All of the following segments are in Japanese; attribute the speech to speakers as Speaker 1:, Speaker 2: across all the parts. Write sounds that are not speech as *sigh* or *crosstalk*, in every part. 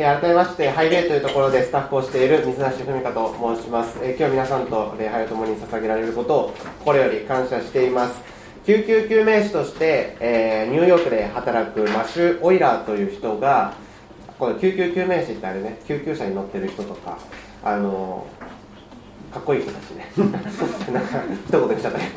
Speaker 1: え改めましてハイウェイというところでスタッフをしている水梨文香と申します、え今日皆さんと礼拝を共に捧げられることを心より感謝しています。救急救命士として、えーニューヨークで働くマシュ・オイラーという人がこの救急救命士ってあれね救急車に乗ってる人とかあのかっこいい人たちね。*laughs* なんか一言言っちゃったね。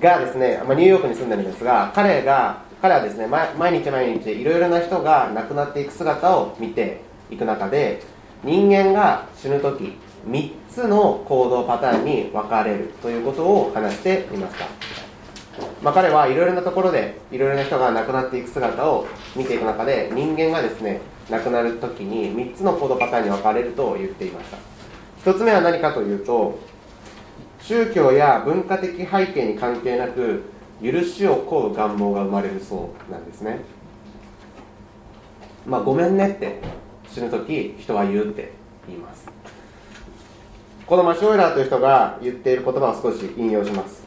Speaker 1: がですね、まあ、ニューヨークに住んでるんですが彼が彼はですね毎日毎日いろいろな人が亡くなっていく姿を見ていく中で人間が死ぬ時3つの行動パターンに分かれるということを話していました、まあ、彼はいろいろなところでいろいろな人が亡くなっていく姿を見ていく中で人間がですね亡くなる時に3つの行動パターンに分かれると言っていました。1つ目は何かというと宗教や文化的背景に関係なく許しを請う願望が生まれるそうなんですね。まあごめんねって死ぬ時人は言うって言います。このマシュオイラーという人が言っている言葉を少し引用します。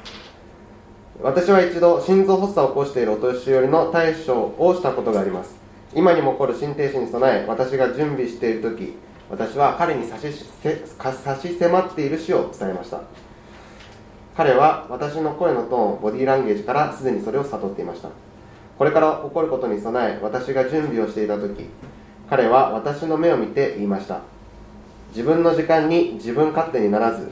Speaker 1: 私は一度心臓発作を起こしているお年寄りの対処をしたことがあります。今にも起こる心停止に備え私が準備している時私は彼に差し差し迫っている死を伝えました。彼は私の声のトーンボディーランゲージからすでにそれを悟っていました。これから起こることに備え私が準備をしていた時彼は私の目を見て言いました。自分の時間に自分勝手にならず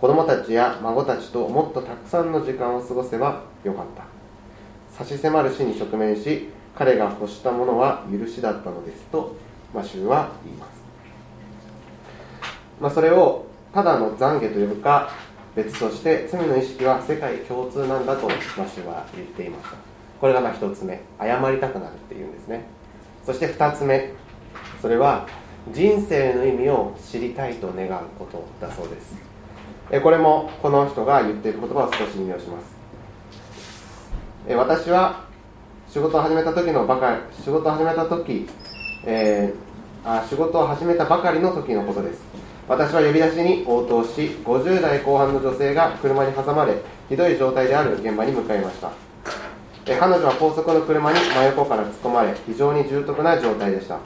Speaker 1: 子供たちや孫たちともっとたくさんの時間を過ごせばよかった。差し迫る死に直面し彼が欲したものは許しだったのですとマシューは言います、まあ、それをただの懺悔というか別として罪の意識は世界共通なんだとマシューは言っていました。これがまあ一つ目。謝りたくなるっていうんですね。そして二つ目。それは人生の意味を知りたいと願うことだそうです。これもこの人が言っている言葉を少し引用します。私は仕事を始めた時のばかり仕事を始めた時、えーあ仕事を始めたばかりの時のことです。私は呼び出しに応答し50代後半の女性が車に挟まれひどい状態である現場に向かいました。彼女は高速の車に真横から突っ込まれ非常に重篤な状態でした。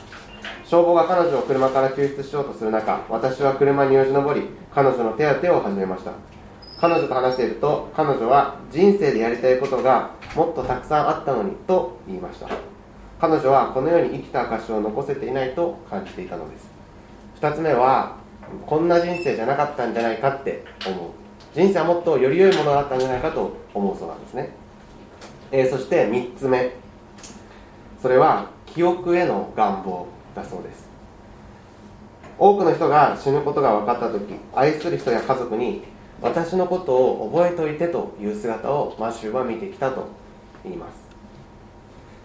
Speaker 1: 消防が彼女を車から救出しようとする中私は車によじ登り彼女の手当てを始めました。彼女と話していると彼女は人生でやりたいことがもっとたくさんあったのにと言いました。彼女はこの世に生きた証を残せていないと感じていたのです。2つ目はこんな人生じゃなかったんじゃないかって思う。人生はもっとより良いものがあったんじゃないかと思うそうなんですね、えーそして3つ目。それは記憶への願望。だそうです。多くの人が死ぬことが分かった時愛する人や家族に私のことを覚えておいてという姿をマシューは見てきたと言います。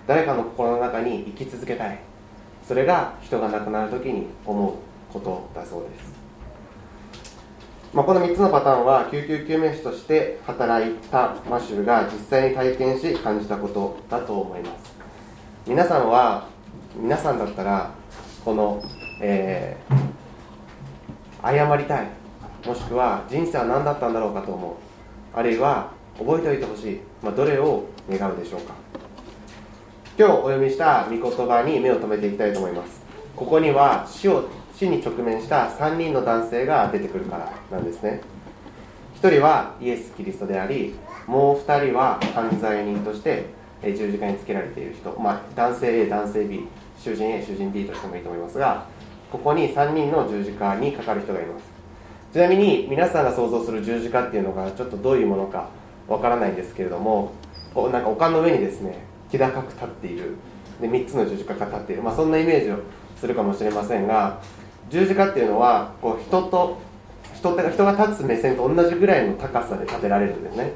Speaker 1: 誰かの心の中に生き続けたい。それが人が亡くなる時に思うことだそうです、まあ、この3つのパターンは救急救命士として働いたマシューが実際に体験し感じたことだと思います。皆さんは皆さんだったらこの、えー謝りたい。もしくは人生は何だったんだろうかと思う。あるいは覚えておいてほしい、まあ、どれを願うでしょうか。今日お読みした御言葉に目を留めていきたいと思います。ここには死を死に直面した3人の男性が出てくるからなんですね。1人はイエス・キリストでありもう2人は犯罪人として十字架につけられている人、まあ、男性 A 男性 B 囚人 A 囚人 B としてもいいと思いますがここに3人の十字架にかかる人がいます。ちなみに皆さんが想像する十字架っていうのがちょっとどういうものかわからないんですけれどもこうなんか丘の上にですね気高く立っている。で3つの十字架が立っている、まあ、そんなイメージをするかもしれませんが十字架っていうのはこう人と人って人が立つ目線と同じぐらいの高さで立てられるんですね。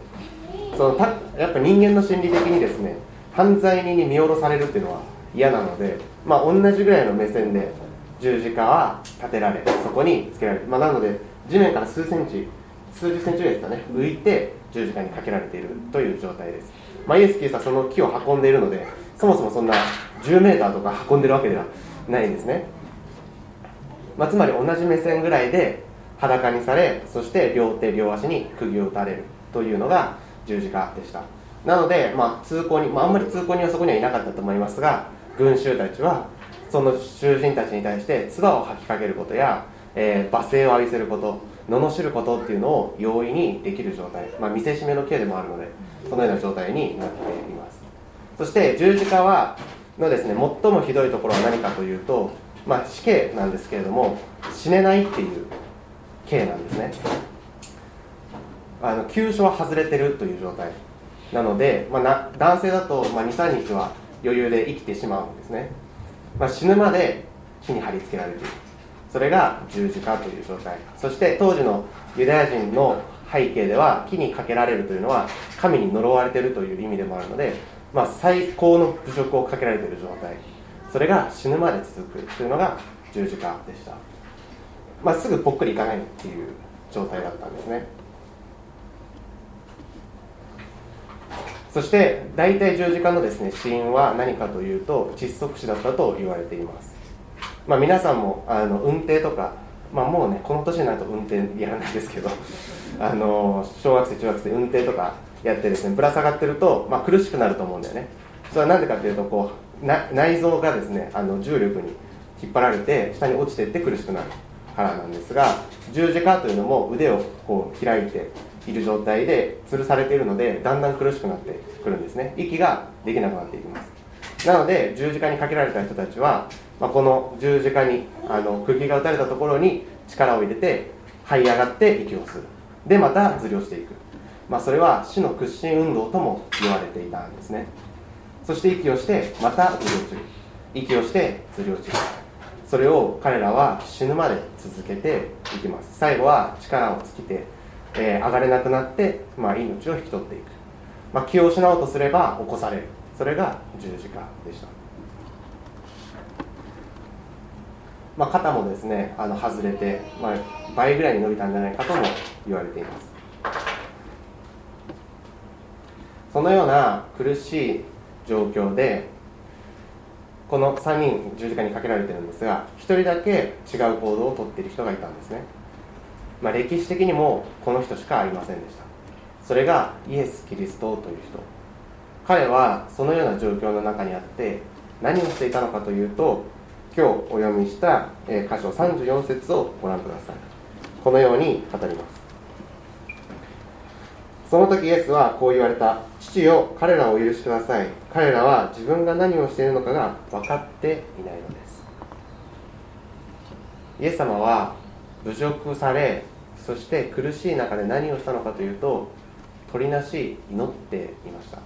Speaker 1: そのたやっぱ人間の心理的にですね犯罪人に見下ろされるっていうのは嫌なので、まあ、同じぐらいの目線で十字架は立てられそこにつけられる、まあ、なので地面から数センチ数十センチぐらいですかね浮いて十字架にかけられているという状態です、まあ、イエス・キリストはその木を運んでいるのでそもそもそんな10メーターとか運んでるわけではないんですね、まあ、つまり同じ目線ぐらいで裸にされそして両手両足に釘を打たれるというのが十字架でした。なので、まあ、通行に、まあ、あんまり通行にはそこにはいなかったと思いますが群衆たちはその囚人たちに対して唾を吐きかけることや、えー、罵声を浴びせること罵ることっていうのを容易にできる状態、まあ、見せしめの刑でもあるのでそのような状態になっています。そして十字架はのですね最もひどいところは何かというと、まあ、死刑なんですけれども死ねないっていう刑なんですね。あの急所は外れてるという状態なので、まあ、な男性だと、まあ、23日は余裕で生きてしまうんですね、まあ、死ぬまで火に貼り付けられている。それが十字架という状態。そして当時のユダヤ人の背景では木にかけられるというのは神に呪われているという意味でもあるので、まあ、最高の侮辱をかけられている状態。それが死ぬまで続くというのが十字架でした、まあ、すぐぽっくりいかないっていう状態だったんですね。そして大体十字架のですね死因は何かというと窒息死だったと言われています。まあ、皆さんもあの運転とか、まあ、もうねこの年になると運転やらないですけど *laughs* あの小学生中学生運転とかやってですねぶら下がってると、まあ、苦しくなると思うんだよね。それは何でかっていうとこう内臓がですねあの重力に引っ張られて下に落ちていって苦しくなるからなんですが十字架というのも腕をこう開いている状態で吊るされているのでだんだん苦しくなってくるんですね。息ができなくなっていきます。なので十字架にかけられた人たちはまあ、この十字架にあの釘が打たれたところに力を入れて這い上がって息をするでまたずり落ちていく、まあ、それは死の屈伸運動とも言われていたんですね。そして息をしてまたずり落ちる。息をしてずり落ちる。それを彼らは死ぬまで続けていきます。最後は力を尽きて、えー、上がれなくなって、まあ、命を引き取っていく、まあ、気を失おうとすれば起こされる。それが十字架でした。まあ、肩もですねあの外れて、まあ、倍ぐらいに伸びたんじゃないかとも言われています。そのような苦しい状況でこの3人十字架にかけられてるんですが1人だけ違う行動をとっている人がいたんですね、まあ、歴史的にもこの人しかありませんでした。それがイエス・キリストという人。彼はそのような状況の中にあって何をしていたのかというと今日お読みした箇所34節をご覧ください。このように語ります。その時イエスはこう言われた。父よ彼らをお許しください。彼らは自分が何をしているのかが分かっていないのです。イエス様は侮辱されそして苦しい中で何をしたのかというと取りなし祈っていました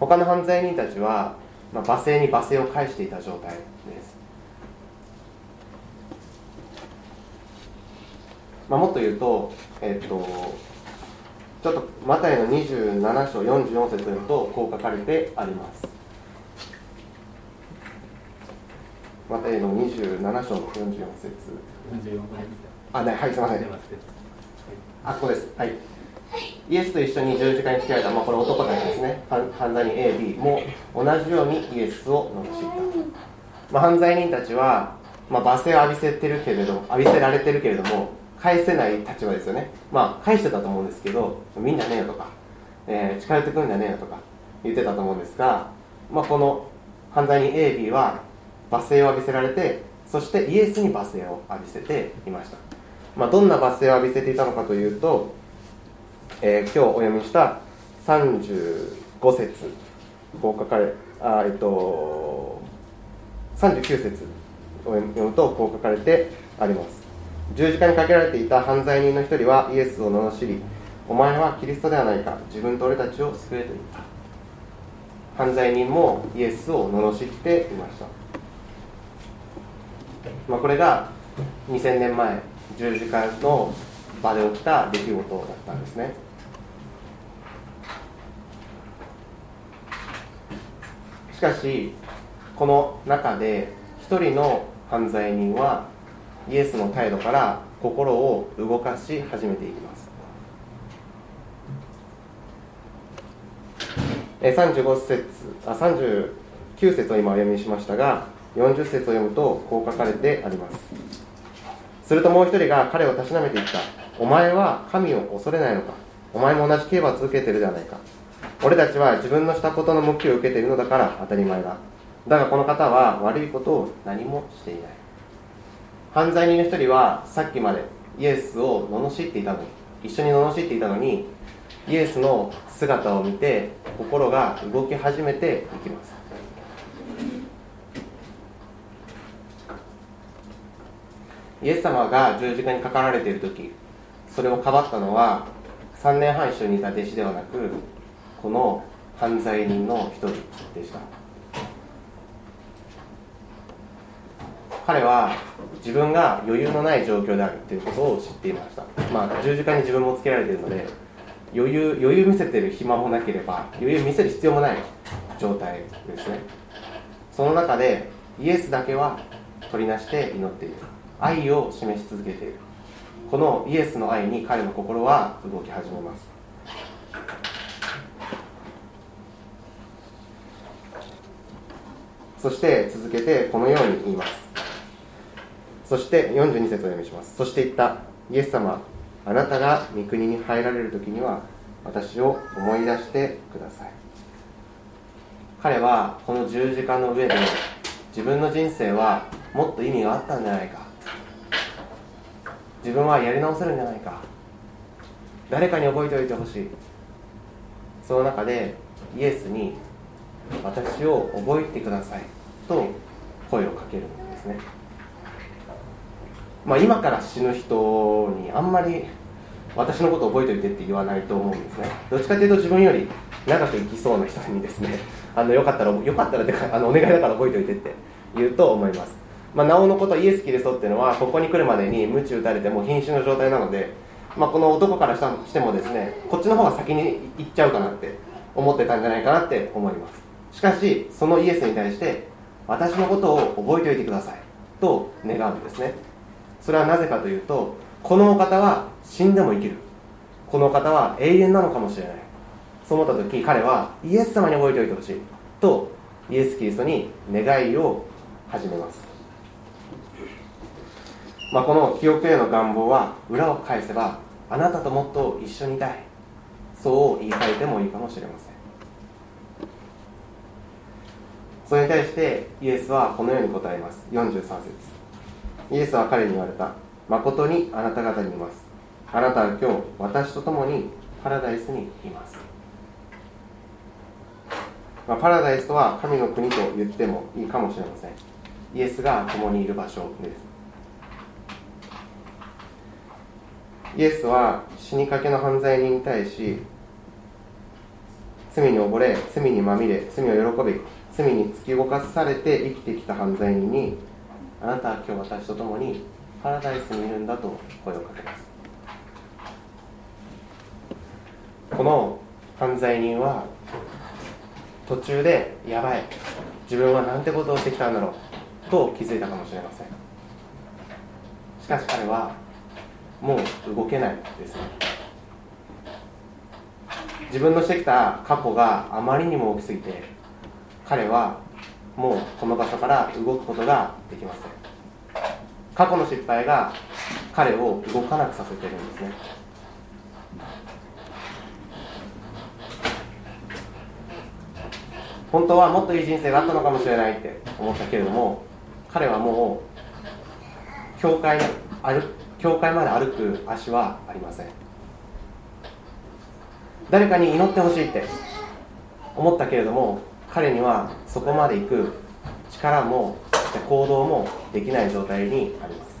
Speaker 1: 他の犯罪人たちは、まあ、罵声に罵声を返していた状態ですまあ、もっと言うと、えっ、ー、と、ちょっとマタイの27章44節読むとこう書かれてあります。マタイの27章の44節。あ、ね、はい、すみません。あ、ここです。はい。イエスと一緒に十字架につけられた、まあ、これ男たちですね。犯罪人 A、B も同じようにイエスを罵った。まあ、犯罪人たちは、まあ、罵声を浴びせてるけれど浴びせられてるけれども返せない立場ですよねまあ返してたと思うんですけどみんなねえよとか、えー、近寄ってくるんじゃねえよとか言ってたと思うんですが、まあ、この犯罪人 AB は罵声を浴びせられてそしてイエスに罵声を浴びせていました、まあ、どんな罵声を浴びせていたのかというと、えー、今日お読みした35節こう書かれあえっと39節を読むとこう書かれてあります。十字架にかけられていた犯罪人の一人はイエスを罵りお前はキリストではないか自分と俺たちを救えと言った。犯罪人もイエスを罵っていました、まあ、これが2000年前十字架の場で起きた出来事だったんですね。しかしこの中で一人の犯罪人はイエスの態度から心を動かし始めていきます。35節あ39節を今お読みしましたが40節を読むとこう書かれてあります。するともう一人が彼をたしなめていった。お前は神を恐れないのか。お前も同じ刑罰を受けてるじゃないか。俺たちは自分のしたことの報いを受けているのだから当たり前だ。だがこの方は悪いことを何もしていない。犯罪人の一人はさっきまでイエスを罵っていたのに。一緒に罵っていたのにイエスの姿を見て心が動き始めていきます。イエス様が十字架にかかられている時それをかばったのは3年半一緒にいた弟子ではなくこの犯罪人の一人でした。彼は自分が余裕のない状況であるということを知っていました。まあ十字架に自分もつけられているので余裕余裕見せてる暇もなければ余裕見せる必要もない状態ですね。その中でイエスだけは取りなして祈っている愛を示し続けている。このイエスの愛に彼の心は動き始めます。そして続けてこのように言います。そして42節を読みします。そして言ったイエス様あなたが御国に入られる時には私を思い出してください。彼はこの十字架の上で自分の人生はもっと意味があったんじゃないか。自分はやり直せるんじゃないか。誰かに覚えておいてほしい。その中でイエスに私を覚えてください。と声をかけるんですね。まあ今から死ぬ人にあんまり私のこと覚えておいてって言わないと思うんですね。どっちかというと自分より長く生きそうな人にですねあのよかったらよかったらかあのお願いだから覚えておいてって言うと思います。まあ、なおのことイエス・キリストっていうのはここに来るまでに鞭打たれても瀕死の状態なので、まあ、この男からしてもですねこっちの方が先に行っちゃうかなって思ってたんじゃないかなって思います。しかしそのイエスに対して私のことを覚えておいてくださいと願うんですね。それはなぜかというとこのお方は死んでも生きる。このお方は永遠なのかもしれない。そう思った時彼はイエス様に覚えておいてほしいとイエス・キリストに願いを始めます。まあ、この記憶への願望は裏を返せばあなたともっと一緒にいたい。そう言い換えてもいいかもしれません。それに対してイエスはこのように答えます。43節。イエスは彼に言われた。誠にあなた方にいます。あなたは今日私と共にパラダイスにいます、まあ、パラダイスとは神の国と言ってもいいかもしれません。イエスが共にいる場所です。イエスは死にかけの犯罪人に対し罪に溺れ罪にまみれ罪を喜び罪に突き動かされて生きてきた犯罪人にあなたは今日私と共にパラダイスにいるんだと声をかけます。この犯罪人は途中でやばい自分はなんてことをしてきたんだろうと気づいたかもしれません。しかし彼はもう動けないですね。自分のしてきた過去があまりにも大きすぎて彼はもうこの場所から動くことができません。過去の失敗が彼を動かなくさせてるんですね。本当はもっといい人生があったのかもしれないって思ったけれども彼はもう教会に歩教会まで歩く足はありません。誰かに祈ってほしいって思ったけれども彼にはそこまで行く力も行動もできない状態にあります。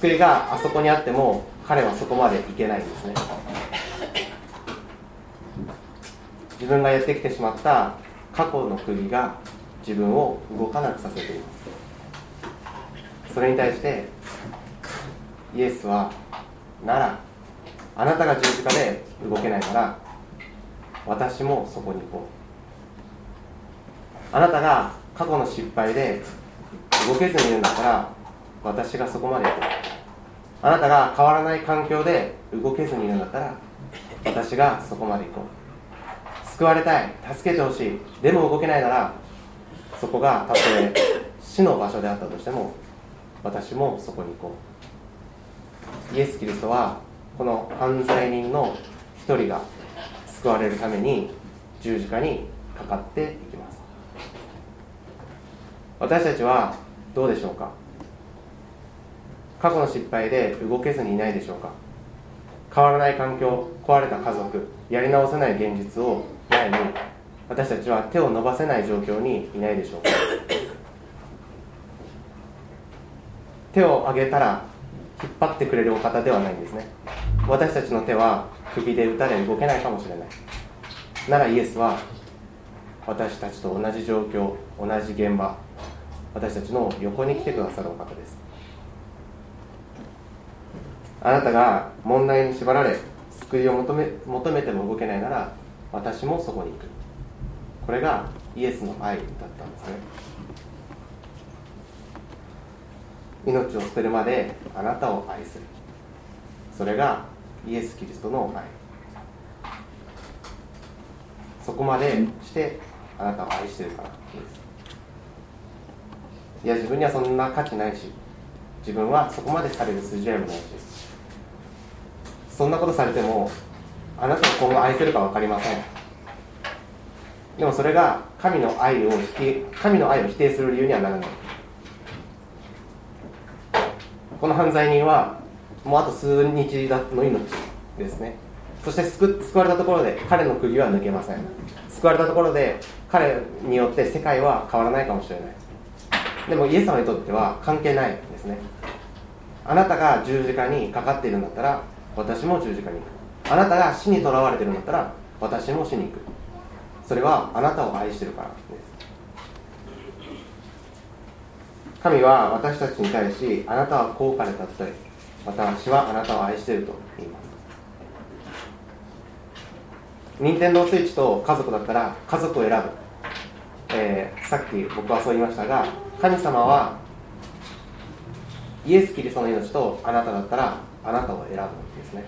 Speaker 1: 救いがあそこにあっても彼はそこまで行けないんですね。自分がやってきてしまった過去の釘が自分を動かなくさせています。それに対してイエスはならあなたが十字架で動けないなら私もそこに行こう。あなたが過去の失敗で動けずにいるんだったら私がそこまで行こう。あなたが変わらない環境で動けずにいるんだったら私がそこまで行こう。救われたい助けてほしい。でも動けないならそこがたとえ死の場所であったとしても私もそこに行こう。イエス・キリストはこの犯罪人の一人が救われるために十字架にかかっていきます。私たちはどうでしょうか？過去の失敗で動けずにいないでしょうか？変わらない環境壊れた家族やり直せない現実を前に私たちは手を伸ばせない状況にいないでしょうか？手を挙げたら引っ張ってくれるお方ではないんですね。私たちの手は首で打たれ動けないかもしれない。ならイエスは私たちと同じ状況同じ現場私たちの横に来てくださるお方です。あなたが問題に縛られ救いを求め求めても動けないなら私もそこに行く。これがイエスの愛だったんですね。命を捨てるまであなたを愛する。それがイエス・キリストの愛そこまでしてあなたを愛してるから。ですいや自分にはそんな価値ないし。自分はそこまでされる筋合いもないし。そんなことされてもあなたを今後愛せるか分かりません。でもそれが神の愛を神の愛を否定する理由にはならない。この犯罪人はもうあと数日の命ですね。そして救救われたところで彼の釘は抜けません。救われたところで彼によって世界は変わらないかもしれない。でもイエス様にとっては関係ないですね。あなたが十字架にかかっているんだったら私も十字架に行く。あなたが死にとらわれているんだったら私も死に行く。それはあなたを愛してるからです。神は私たちに対しあなたは高価でたえ私はあなたを愛していると言います任天堂スイッチと家族だったら家族を選ぶ、えー、さっき僕はそう言いましたが神様はイエス・キリストの命とあなただったらあなたを選ぶんですね。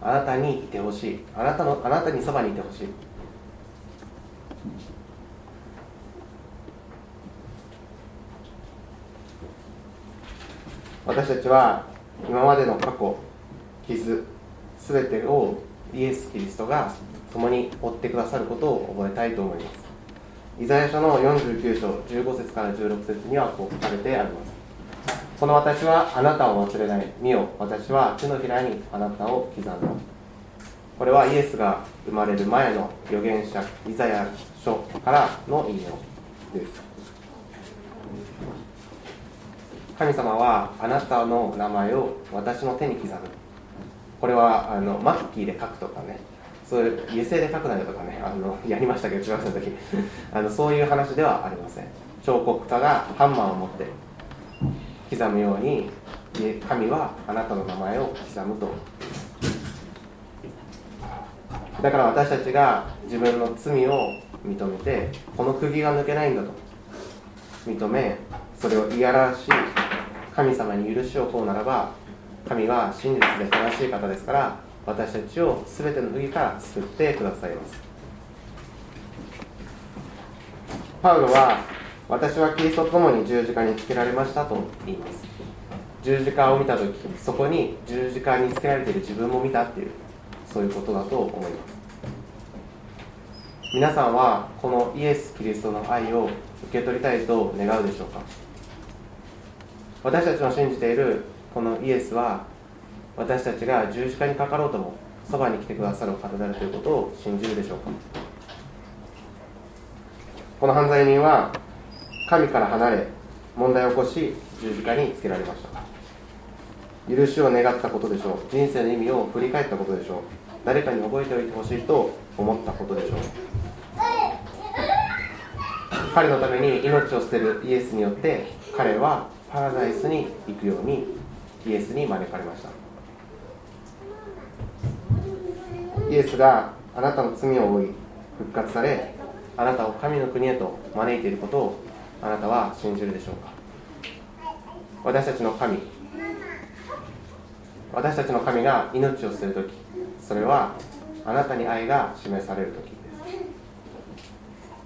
Speaker 1: あなたにいてほしい。あなたのあなたにそばにいてほしい。私たちは今までの過去傷すべてをイエス・キリストが共に追ってくださることを覚えたいと思います。イザヤ書の49章15節から16節にはこう書かれてあります。この私はあなたを忘れない。見よ私は手のひらにあなたを刻んだこれはイエスが生まれる前の預言者イザヤ書からの引用です。神様はあなたの名前を私の手に刻む。これはあのマッキーで書くとかね。そういう油性で書くなよとかねあのやりましたけど中学生の時。*laughs* あのそういう話ではありません。彫刻家がハンマーを持って刻むように神はあなたの名前を刻むと。だから私たちが自分の罪を認めてこの釘が抜けないんだと認めそれをいやらしい神様に許しを請うならば神は真実で正しい方ですから私たちを全ての不義から救ってくださいます。パウロは私はキリストと共に十字架につけられましたと言います。十字架を見た時そこに十字架につけられている自分も見たっていうそういうことだと思います。皆さんはこのイエス・キリストの愛を受け取りたいと願うでしょうか？私たちの信じているこのイエスは私たちが十字架にかかろうともそばに来てくださる方であるということを信じるでしょうか。この犯罪人は神から離れ問題を起こし十字架につけられました。許しを願ったことでしょう。人生の意味を振り返ったことでしょう。誰かに覚えておいてほしいと思ったことでしょう。彼のために命を捨てるイエスによって彼はパラダイスに行くようにイエスに招かれました。イエスがあなたの罪を負い復活されあなたを神の国へと招いていることをあなたは信じるでしょうか。私たちの神私たちの神が命を捨てる時それはあなたに愛が示される時です。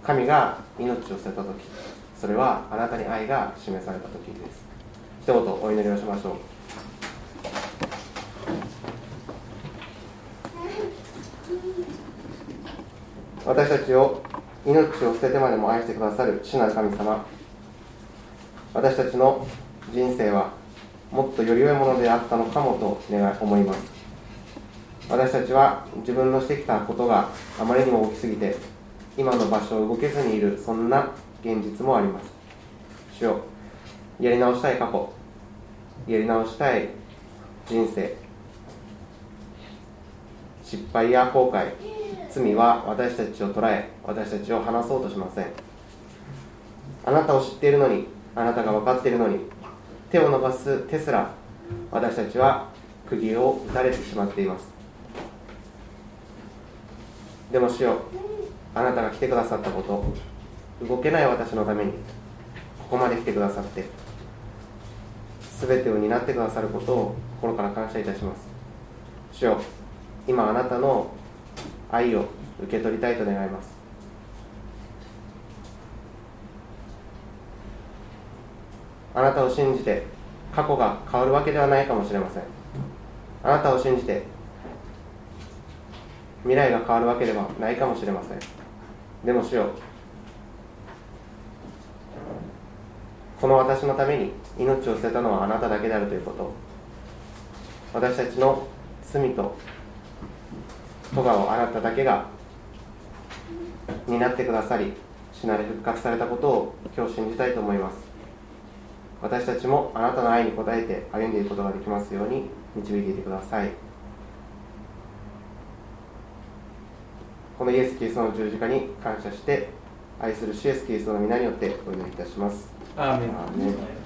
Speaker 1: 神が命を捨てた時それはあなたに愛が示された時です。一言お祈りをしましょう。私たちを命を捨ててまでも愛してくださる主なる神様。私たちの人生はもっとより良いものであったのかもと願い思います。私たちは自分のしてきたことがあまりにも大きすぎて今の場所を動けずにいるそんな現実もあります。主よやり直したい過去。やり直したい人生。失敗や後悔。罪は私たちを捉え私たちを離そうとしません。あなたを知っているのにあなたが分かっているのに手を伸ばす手すら私たちは釘を打たれてしまっています。でも主よあなたが来てくださったこと動けない私のためにここまで来てくださって全てを担ってくださることを心から感謝いたします。主よ今あなたの愛を受け取りたいと願います。あなたを信じて過去が変わるわけではないかもしれません。あなたを信じて未来が変わるわけではないかもしれません。でもしようこの私のために命を捨てたのはあなただけであるということ。私たちの罪と戸川をあなただけが担ってくださり死なれ復活されたことを今日信じたいと思います。私たちもあなたの愛に応えて歩んでいくことができますように導いていてください。このイエス・キリストの十字架に感謝して愛する主イエス・キリストの皆によってお祈りいたします。
Speaker 2: アーメン。
Speaker 1: アーメン。